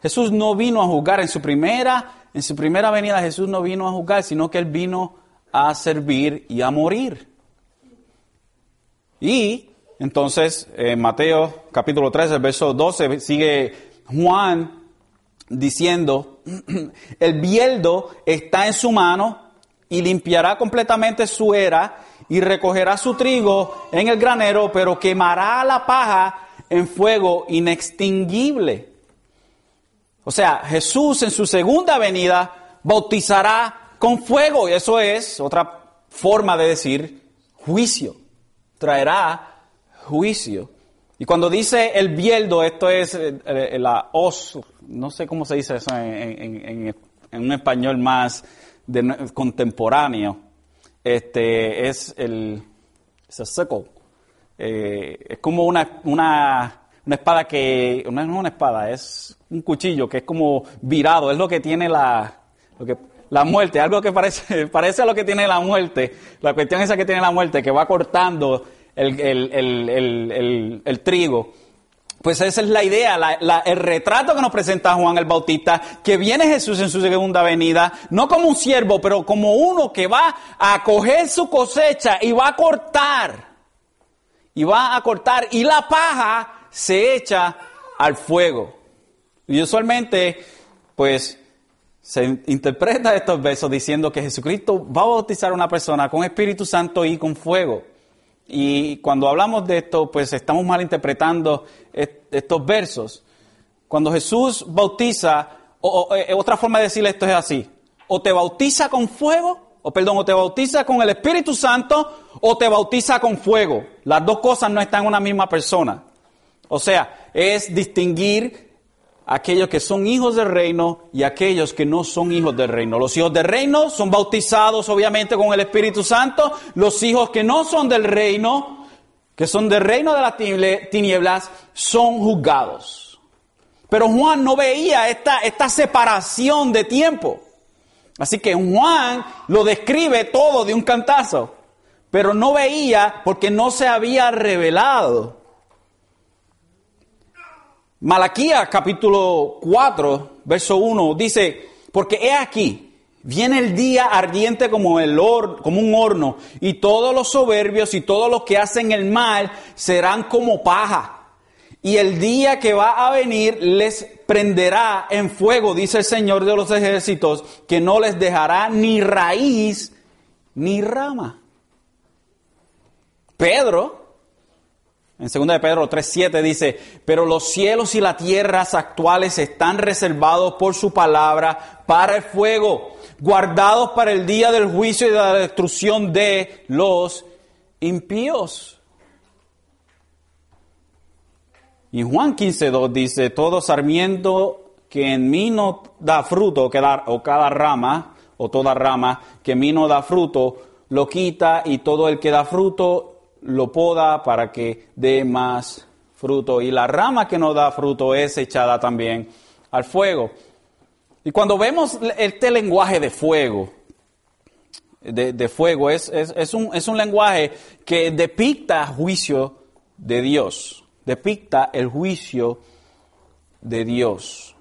Jesús no vino a juzgar en su primera, en su primera venida Jesús no vino a juzgar, sino que él vino a servir y a morir. Y entonces, en Mateo capítulo 13, verso 12, sigue Juan diciendo, [CLEARS THROAT] el bieldo está en su mano y limpiará completamente su era y recogerá su trigo en el granero, pero quemará la paja en fuego inextinguible. O sea, Jesús en su segunda venida bautizará con fuego. Y eso es otra forma de decir juicio. Traerá juicio. Y cuando dice el bieldo, esto es eh, eh, la os, no sé cómo se dice eso en, un español más contemporáneo. Este es el es eh, es como una, una, una espada que no es una espada, es un cuchillo que es como virado, es lo que tiene la lo que la muerte, algo que parece, [LAUGHS] parece a lo que tiene la muerte, la cuestión esa que tiene la muerte, que va cortando el, trigo. Pues esa es la idea, el retrato que nos presenta Juan el Bautista, que viene Jesús en su segunda venida, no como un siervo, pero como uno que va a coger su cosecha y va a cortar, y va a cortar, y la paja se echa al fuego. Y usualmente, pues, se interpreta estos versos diciendo que Jesucristo va a bautizar a una persona con Espíritu Santo y con fuego. Y cuando hablamos de esto, pues estamos malinterpretando estos versos. Cuando Jesús bautiza, o, eh, otra forma de decirle esto es así, o te bautiza con fuego, o perdón, o te bautiza con el Espíritu Santo, o te bautiza con fuego. Las dos cosas no están en una misma persona. O sea, es distinguir aquellos que son hijos del reino y aquellos que no son hijos del reino. Los hijos del reino son bautizados obviamente con el Espíritu Santo. Los hijos que no son del reino, que son del reino de las tinieblas, son juzgados. Pero Juan no veía esta, esta separación de tiempo. Así que Juan lo describe todo de un cantazo, pero no veía porque no se había revelado Malaquías capítulo 4, verso 1 dice, porque he aquí, viene el día ardiente como, el como un horno, y todos los soberbios y todos los que hacen el mal serán como paja. Y el día que va a venir les prenderá en fuego, dice el Señor de los ejércitos, que no les dejará ni raíz ni rama. Pedro en 2 de Pedro 3.7 dice, pero los cielos y las tierras actuales están reservados por su palabra para el fuego, guardados para el día del juicio y de la destrucción de los impíos. Y Juan 15.2 dice, todo sarmiento que en mí no da fruto, o cada rama, o toda rama que en mí no da fruto, lo quita y todo el que da fruto lo poda para que dé más fruto. Y la rama que no da fruto es echada también al fuego. Y cuando vemos este lenguaje de fuego, de, fuego, es, es, un, es un lenguaje que depicta juicio de Dios, depicta el juicio de Dios.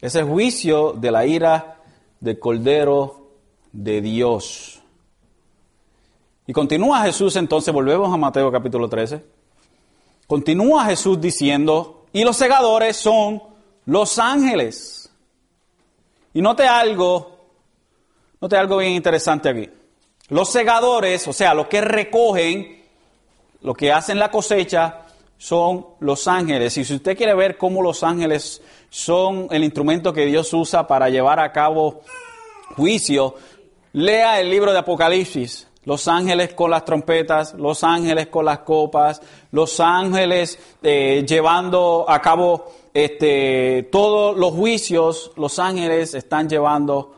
Es el juicio de la ira del Cordero de Dios. Y continúa Jesús entonces, volvemos a Mateo capítulo 13. Continúa Jesús diciendo, y los segadores son los ángeles. Y note algo, note algo bien interesante aquí. Los segadores, o sea, los que recogen, lo que hacen la cosecha, son los ángeles. Y si usted quiere ver cómo los ángeles son el instrumento que Dios usa para llevar a cabo juicio, lea el libro de Apocalipsis los ángeles con las trompetas, los ángeles con las copas, los ángeles eh, llevando a cabo este, todos los juicios, los ángeles están llevando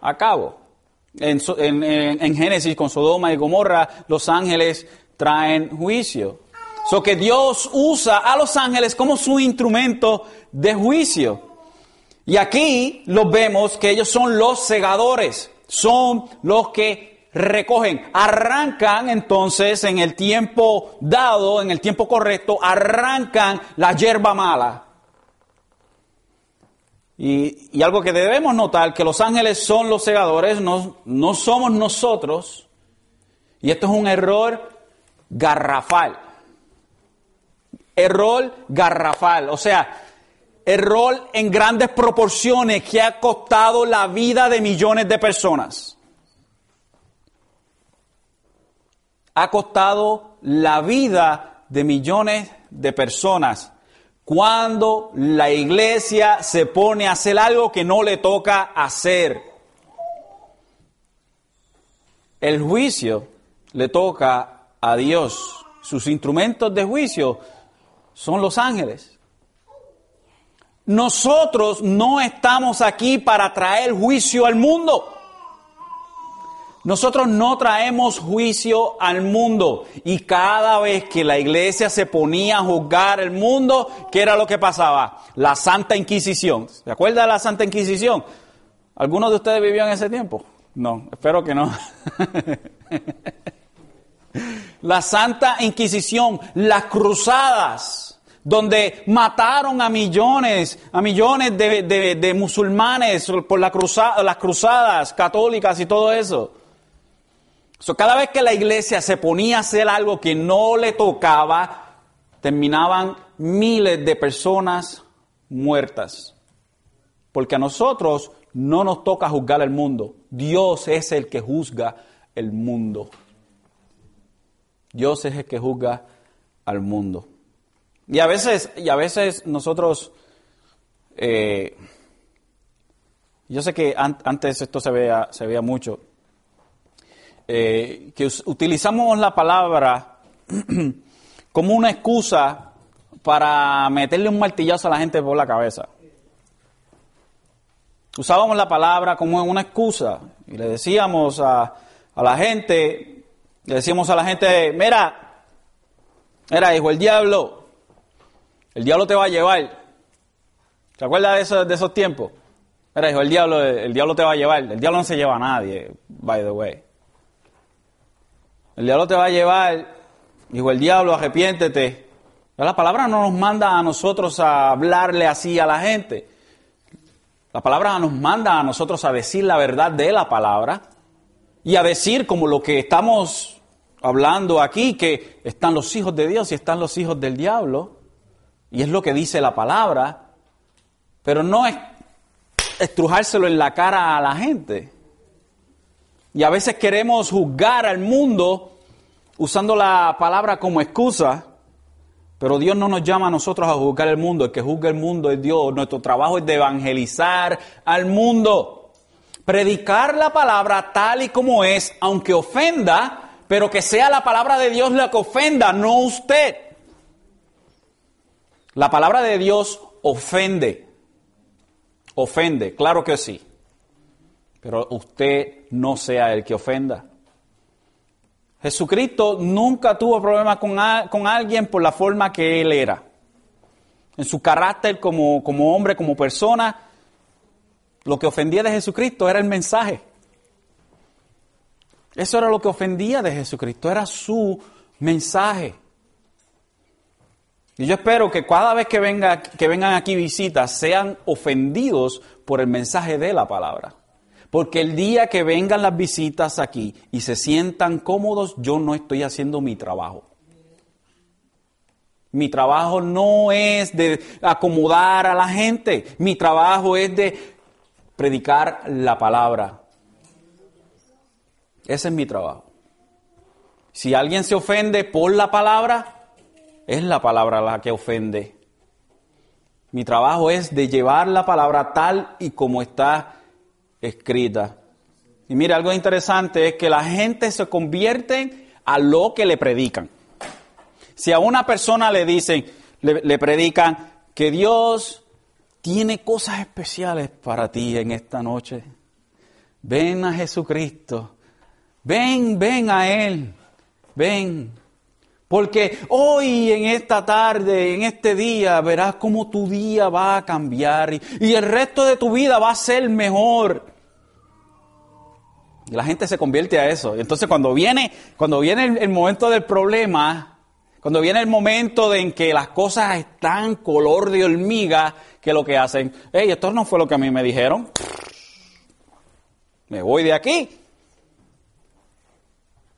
a cabo. En, Génesis con Sodoma y Gomorra, los ángeles traen juicio. So que Dios usa a los ángeles como su instrumento de juicio. Y aquí los vemos que ellos son los segadores, son los que recogen, arrancan entonces en el tiempo dado, en el tiempo correcto, arrancan la hierba mala. Y, algo que debemos notar, que los ángeles son los segadores, no, no somos nosotros. Y esto es un error garrafal. Error garrafal. O sea, error en grandes proporciones que ha costado la vida de millones de personas. Ha costado la vida de millones de personas. Cuando la iglesia se pone a hacer algo que no le toca hacer. El juicio le toca a Dios. Sus instrumentos de juicio son los ángeles. Nosotros no estamos aquí para traer juicio al mundo. Nosotros no traemos juicio al mundo y cada vez que la iglesia se ponía a juzgar el mundo, ¿qué era lo que pasaba? La Santa Inquisición. ¿Se acuerda de la Santa Inquisición? ¿Algunos de ustedes vivió en ese tiempo? No, espero que no. [LAUGHS] la Santa Inquisición, las cruzadas donde mataron a millones, a millones de, musulmanes por la las cruzadas católicas y todo eso. Cada vez que la iglesia se ponía a hacer algo que no le tocaba, terminaban miles de personas muertas. Porque a nosotros no nos toca juzgar el mundo. Dios es el que juzga el mundo. Dios es el que juzga al mundo. Y a veces, y a veces nosotros, eh, yo sé que antes esto se veía, se veía mucho, eh, que utilizamos la palabra [CLEARS THROAT] como una excusa para meterle un martillazo a la gente por la cabeza. Usábamos la palabra como una excusa y le decíamos a, a la gente, le decíamos a la gente, mira, mira, hijo el diablo, el diablo te va a llevar. ¿Se acuerda de, de esos tiempos? Mira, hijo, el diablo, el diablo te va a llevar. El diablo no se lleva a nadie, by the way. El diablo te va a llevar, hijo el diablo, arrepiéntete. La palabra no nos manda a nosotros a hablarle así a la gente. La palabra nos manda a nosotros a decir la verdad de la palabra y a decir como lo que estamos hablando aquí, que están los hijos de Dios y están los hijos del diablo. Y es lo que dice la palabra. Pero no es estrujárselo en la cara a la gente. Y a veces queremos juzgar al mundo usando la palabra como excusa pero Dios no nos llama a nosotros a juzgar el mundo. El que juzga el mundo es Dios. Nuestro trabajo es de evangelizar al mundo. Predicar la palabra tal y como es, aunque ofenda, pero que sea la palabra de Dios la que ofenda, no usted. La palabra de Dios ofende. Ofende, claro que sí. Pero usted no sea el que ofenda. Jesucristo nunca tuvo problemas con, con, alguien por la forma que él era. En su carácter como, como hombre, como persona, lo que ofendía de Jesucristo era el mensaje. Eso era lo que ofendía de Jesucristo, era su mensaje. Y yo espero que cada vez que, venga, que vengan aquí visitas sean ofendidos por el mensaje de la palabra. Porque el día que vengan las visitas aquí y se sientan cómodos, yo no estoy haciendo mi trabajo. Mi trabajo no es de acomodar a la gente, mi trabajo es de predicar la palabra. Ese es mi trabajo. Si alguien se ofende por la palabra, es la palabra la que ofende. Mi trabajo es de llevar la palabra tal y como está escrita. Y mire, algo interesante es que la gente se convierte a lo que le predican. Si a una persona le dicen, le, predican que Dios tiene cosas especiales para ti en esta noche, ven a Jesucristo, ven, ven a Él, ven. Porque hoy, en esta tarde, en este día, verás cómo tu día va a cambiar y, el resto de tu vida va a ser mejor. Y la gente se convierte a eso. Entonces, cuando viene, cuando viene el, momento del problema, cuando viene el momento en que las cosas están color de hormiga, que lo que hacen, hey, esto no fue lo que a mí me dijeron. Me voy de aquí.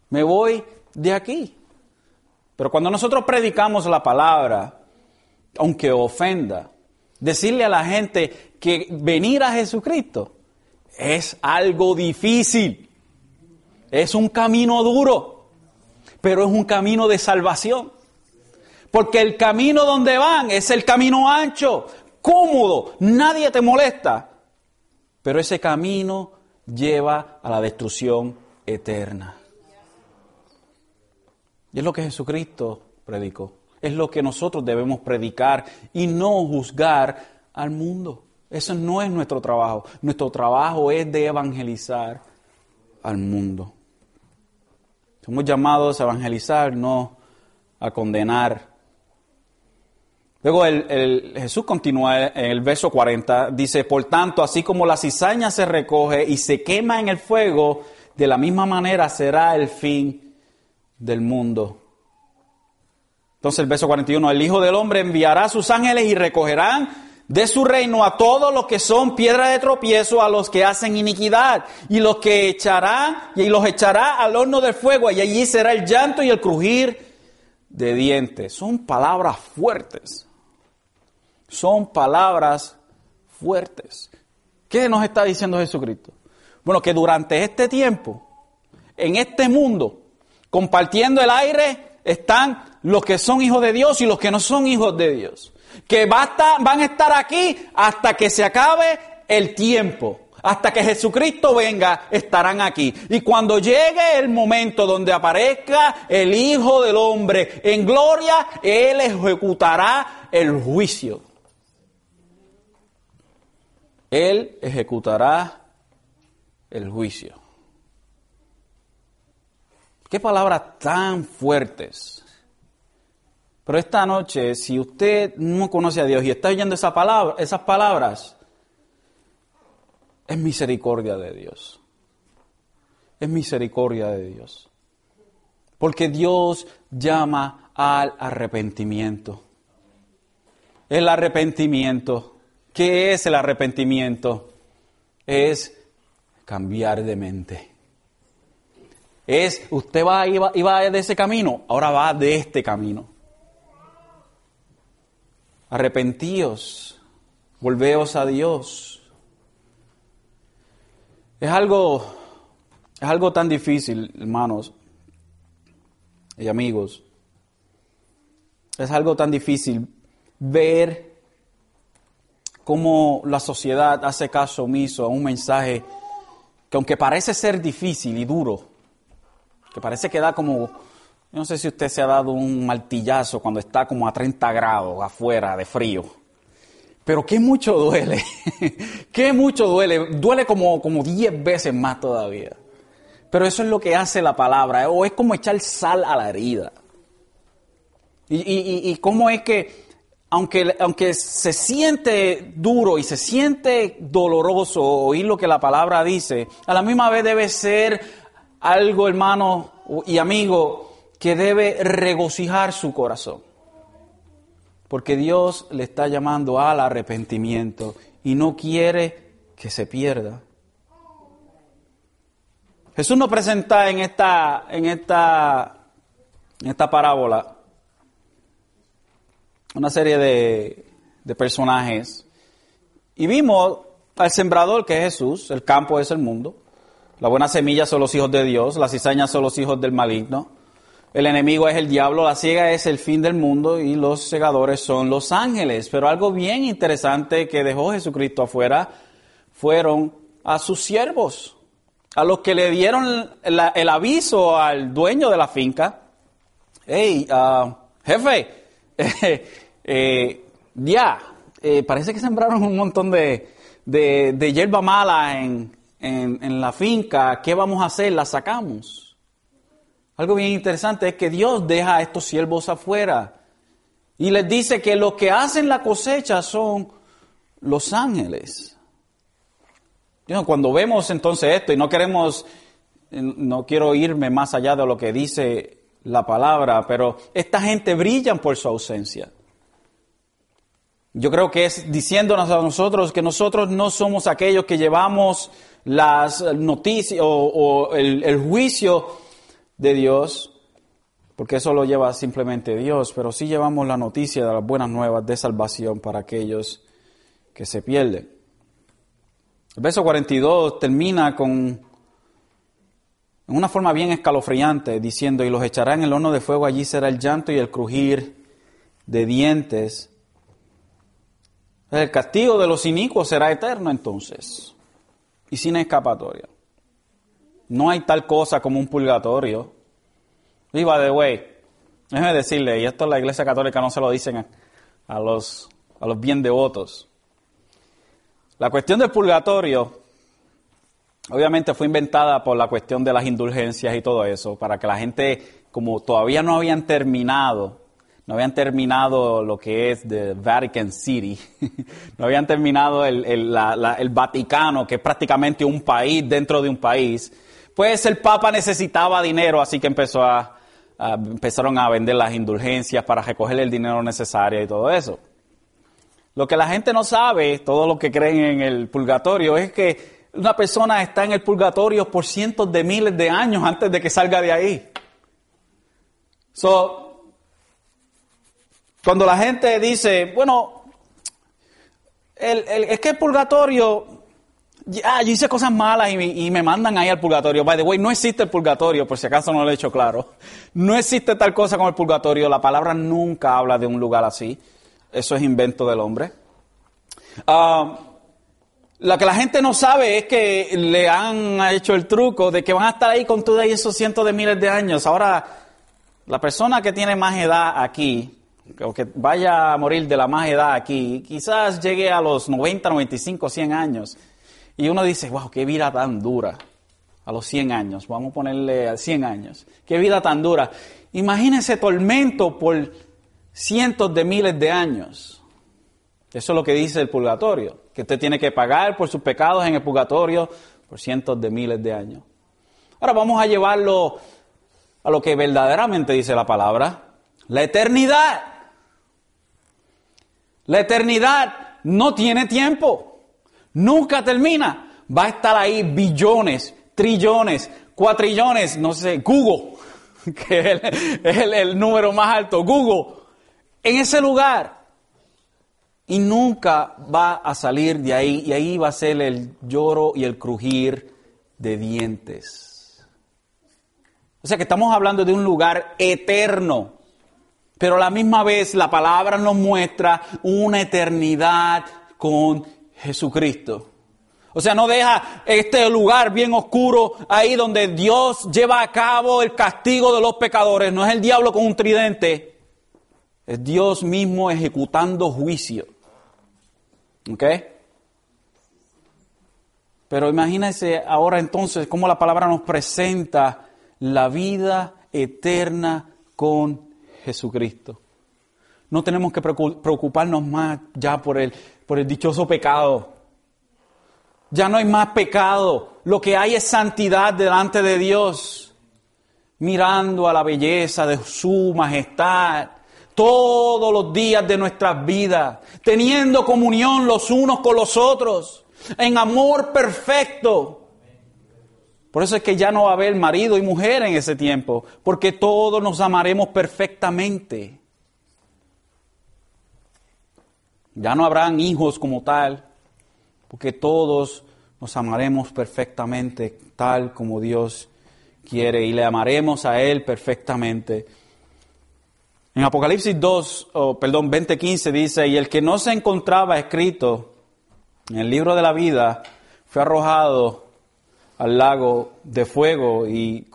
Me voy de aquí. Pero cuando nosotros predicamos la palabra, aunque ofenda, decirle a la gente que venir a Jesucristo es algo difícil. Es un camino duro, pero es un camino de salvación. Porque el camino donde van es el camino ancho, cómodo, nadie te molesta. Pero ese camino lleva a la destrucción eterna. Y es lo que Jesucristo predicó. Es lo que nosotros debemos predicar y no juzgar al mundo. Eso no es nuestro trabajo. Nuestro trabajo es de evangelizar al mundo. Somos llamados a evangelizar, no a condenar. Luego el, Jesús continúa en el verso 40, dice, por tanto, así como la cizaña se recoge y se quema en el fuego, de la misma manera será el fin del mundo. Entonces el verso 41, el Hijo del Hombre enviará sus ángeles y recogerán de su reino a todos los que son piedra de tropiezo, a los que hacen iniquidad, y los que echará, y los echará al horno de fuego, y allí será el llanto y el crujir de dientes. Son palabras fuertes. Son palabras fuertes. ¿Qué nos está diciendo Jesucristo? Bueno, que durante este tiempo, en este mundo, compartiendo el aire, están los que son hijos de Dios y los que no son hijos de Dios. Que van a estar aquí hasta que se acabe el tiempo. Hasta que Jesucristo venga, estarán aquí. Y cuando llegue el momento donde aparezca el Hijo del Hombre en gloria, Él ejecutará el juicio. Él ejecutará el juicio. Qué palabras tan fuertes. Pero esta noche, si usted no conoce a Dios y está oyendo esa palabra, esas palabras, es misericordia de Dios. Es misericordia de Dios. Porque Dios llama al arrepentimiento. El arrepentimiento. ¿Qué es el arrepentimiento? Es cambiar de mente. Es, usted va, iba, iba de ese camino, ahora va de este camino. Arrepentíos, volveos a Dios. Es algo, es algo tan difícil, hermanos y amigos. Es algo tan difícil ver cómo la sociedad hace caso omiso a un mensaje que aunque parece ser difícil y duro, que parece que da como, no sé si usted se ha dado un martillazo cuando está como a 30 grados afuera de frío. Pero qué mucho duele, [LAUGHS] qué mucho duele, duele como, como 10 veces más todavía. Pero eso es lo que hace la palabra, o es como echar sal a la herida. Y, y, y cómo es que, aunque, aunque se siente duro y se siente doloroso oír lo que la palabra dice, a la misma vez debe ser algo, hermano y amigo, que debe regocijar su corazón. Porque Dios le está llamando al arrepentimiento y no quiere que se pierda. Jesús nos presenta en esta, en esta, en esta parábola una serie de, de personajes y vimos al sembrador que es Jesús, el campo es el mundo, la buena semilla son los hijos de Dios, las cizañas son los hijos del maligno. El enemigo es el diablo, la ciega es el fin del mundo y los segadores son los ángeles. Pero algo bien interesante que dejó Jesucristo afuera fueron a sus siervos, a los que le dieron el aviso al dueño de la finca. Hey, uh, jefe, [LAUGHS] eh, ya, eh, parece que sembraron un montón de, de, de hierba mala en, en, la finca, ¿qué vamos a hacer? La sacamos. Algo bien interesante es que Dios deja a estos siervos afuera y les dice que los que hacen la cosecha son los ángeles. Cuando vemos entonces esto y no queremos, no quiero irme más allá de lo que dice la palabra, pero esta gente brilla por su ausencia. Yo creo que es diciéndonos a nosotros que nosotros no somos aquellos que llevamos las noticias o, el, juicio de Dios, porque eso lo lleva simplemente Dios, pero sí llevamos la noticia de las buenas nuevas de salvación para aquellos que se pierden. El verso 42 termina con en una forma bien escalofriante, diciendo, y los echará en el horno de fuego, allí será el llanto y el crujir de dientes. El castigo de los inicuos será eterno entonces y sin escapatoria. No hay tal cosa como un purgatorio. Y by the way, déjeme decirle, y esto la Iglesia Católica no se lo dicen a, los, a los bien devotos. La cuestión del purgatorio, obviamente fue inventada por la cuestión de las indulgencias y todo eso, para que la gente, como todavía no habían terminado no habían terminado lo que es the Vatican City, [LAUGHS] no habían terminado el, el, Vaticano, que es prácticamente un país dentro de un país, pues el Papa necesitaba dinero, así que empezó a, empezaron a vender las indulgencias para recoger el dinero necesario y todo eso. Lo que la gente no sabe, todo lo que creen en el purgatorio, es que una persona está en el purgatorio por cientos de miles de años antes de que salga de ahí. So, cuando la gente dice, bueno, es que el purgatorio, ya, yo hice cosas malas y, me mandan ahí al purgatorio. By the way, no existe el purgatorio, por si acaso no lo he hecho claro. No existe tal cosa como el purgatorio. La palabra nunca habla de un lugar así. Eso es invento del hombre. Ah, lo que la gente no sabe es que le han hecho el truco de que van a estar ahí con todos esos cientos de miles de años. Ahora, la persona que tiene más edad aquí, o que vaya a morir de la más edad aquí, quizás llegue a los 90, 95, 100 años. Y uno dice, wow, qué vida tan dura. A los 100 años, vamos a ponerle a 100 años. Qué vida tan dura. Imagínense tormento por cientos de miles de años. Eso es lo que dice el purgatorio, que usted tiene que pagar por sus pecados en el purgatorio por cientos de miles de años. Ahora vamos a llevarlo a lo que verdaderamente dice la palabra, la eternidad. La eternidad no tiene tiempo, nunca termina. Va a estar ahí billones, trillones, cuatrillones, no sé, Google, [LAUGHS] que es el, número más alto, Google, en ese lugar y nunca va a salir de ahí y ahí va a ser el lloro y el crujir de dientes. O sea que estamos hablando de un lugar eterno, pero a la misma vez la palabra nos muestra una eternidad con Jesucristo. O sea, no deja este lugar bien oscuro ahí donde Dios lleva a cabo el castigo de los pecadores. No es el diablo con un tridente, es Dios mismo ejecutando juicio. ¿Ok? Pero imagínense ahora entonces cómo la palabra nos presenta la vida eterna con Jesucristo. No tenemos que preocuparnos más ya por el, por el dichoso pecado. Ya no hay más pecado. Lo que hay es santidad delante de Dios. Mirando a la belleza de su majestad todos los días de nuestras vidas, teniendo comunión los unos con los otros, en amor perfecto. Por eso es que ya no va a haber marido y mujer en ese tiempo, porque todos nos amaremos perfectamente. Ya no habrán hijos como tal, porque todos nos amaremos perfectamente, tal como Dios quiere, y le amaremos a Él perfectamente. En Apocalipsis 2, perdón, 20:15 dice, y el que no se encontraba escrito en el libro de la vida fue arrojado al lago de fuego y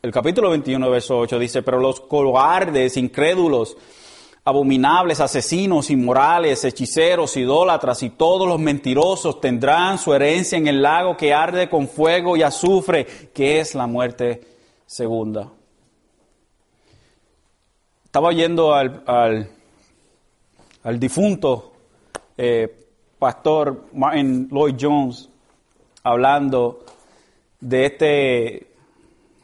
el capítulo 21, verso 8 dice, pero los cobardes, incrédulos, abominables, asesinos, inmorales, hechiceros, idólatras y todos los mentirosos tendrán su herencia en el lago que arde con fuego y azufre, que es la muerte segunda. Estaba oyendo al, al, difunto eh, pastor Lloyd Jones hablando de, este,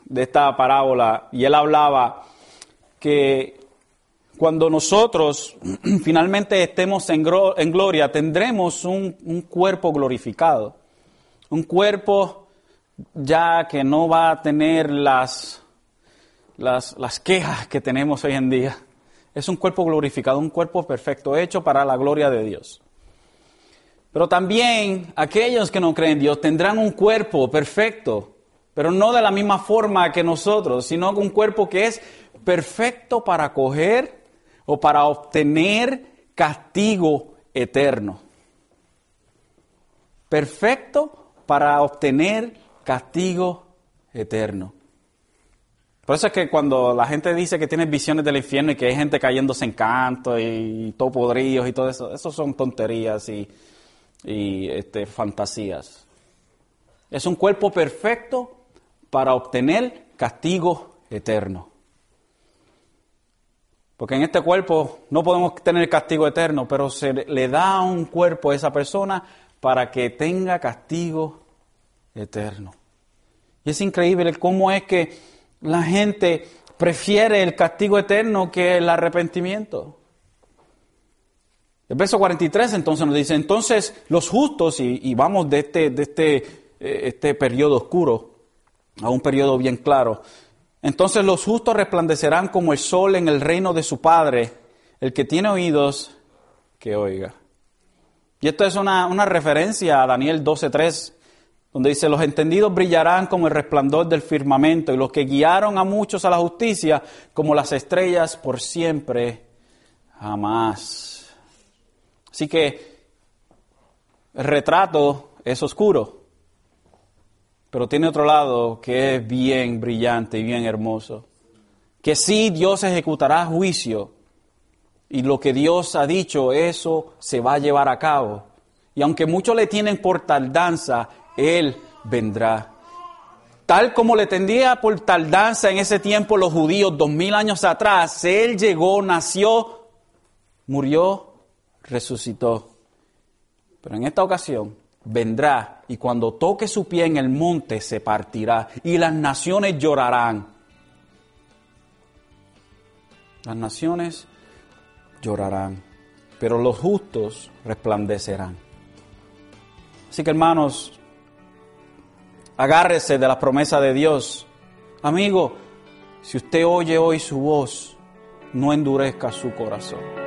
de esta parábola y él hablaba que cuando nosotros [CLEARS THROAT] finalmente estemos en, en gloria tendremos un, un cuerpo glorificado, un cuerpo ya que no va a tener las las, las quejas que tenemos hoy en día. Es un cuerpo glorificado, un cuerpo perfecto, hecho para la gloria de Dios. Pero también aquellos que no creen en Dios tendrán un cuerpo perfecto, pero no de la misma forma que nosotros, sino un cuerpo que es perfecto para coger o para obtener castigo eterno. Perfecto para obtener castigo eterno. Por eso es que cuando la gente dice que tiene visiones del infierno y que hay gente cayéndose en canto y, todo podridos y todo eso, eso son tonterías y, este, fantasías. Es un cuerpo perfecto para obtener castigo eterno. Porque en este cuerpo no podemos tener castigo eterno, pero se le da un cuerpo a esa persona para que tenga castigo eterno. Y es increíble cómo es que la gente prefiere el castigo eterno que el arrepentimiento. El verso 43 entonces nos dice, entonces los justos, y, vamos de este, de este, eh, este periodo oscuro a un periodo bien claro, entonces los justos resplandecerán como el sol en el reino de su Padre, el que tiene oídos, que oiga. Y esto es una, una referencia a Daniel 12.3, donde dice, los entendidos brillarán como el resplandor del firmamento, y los que guiaron a muchos a la justicia como las estrellas por siempre, jamás. Así que el retrato es oscuro, pero tiene otro lado que es bien brillante y bien hermoso. Que sí, Dios ejecutará juicio, y lo que Dios ha dicho, eso se va a llevar a cabo. Y aunque muchos le tienen por tardanza, Él vendrá. Tal como le tendía por tardanza en ese tiempo los judíos dos mil años atrás, Él llegó, nació, murió, resucitó. Pero en esta ocasión vendrá y cuando toque su pie en el monte se partirá y las naciones llorarán. Las naciones llorarán, pero los justos resplandecerán. Así que hermanos, agárrese de la promesa de Dios. Amigo, si usted oye hoy su voz, no endurezca su corazón.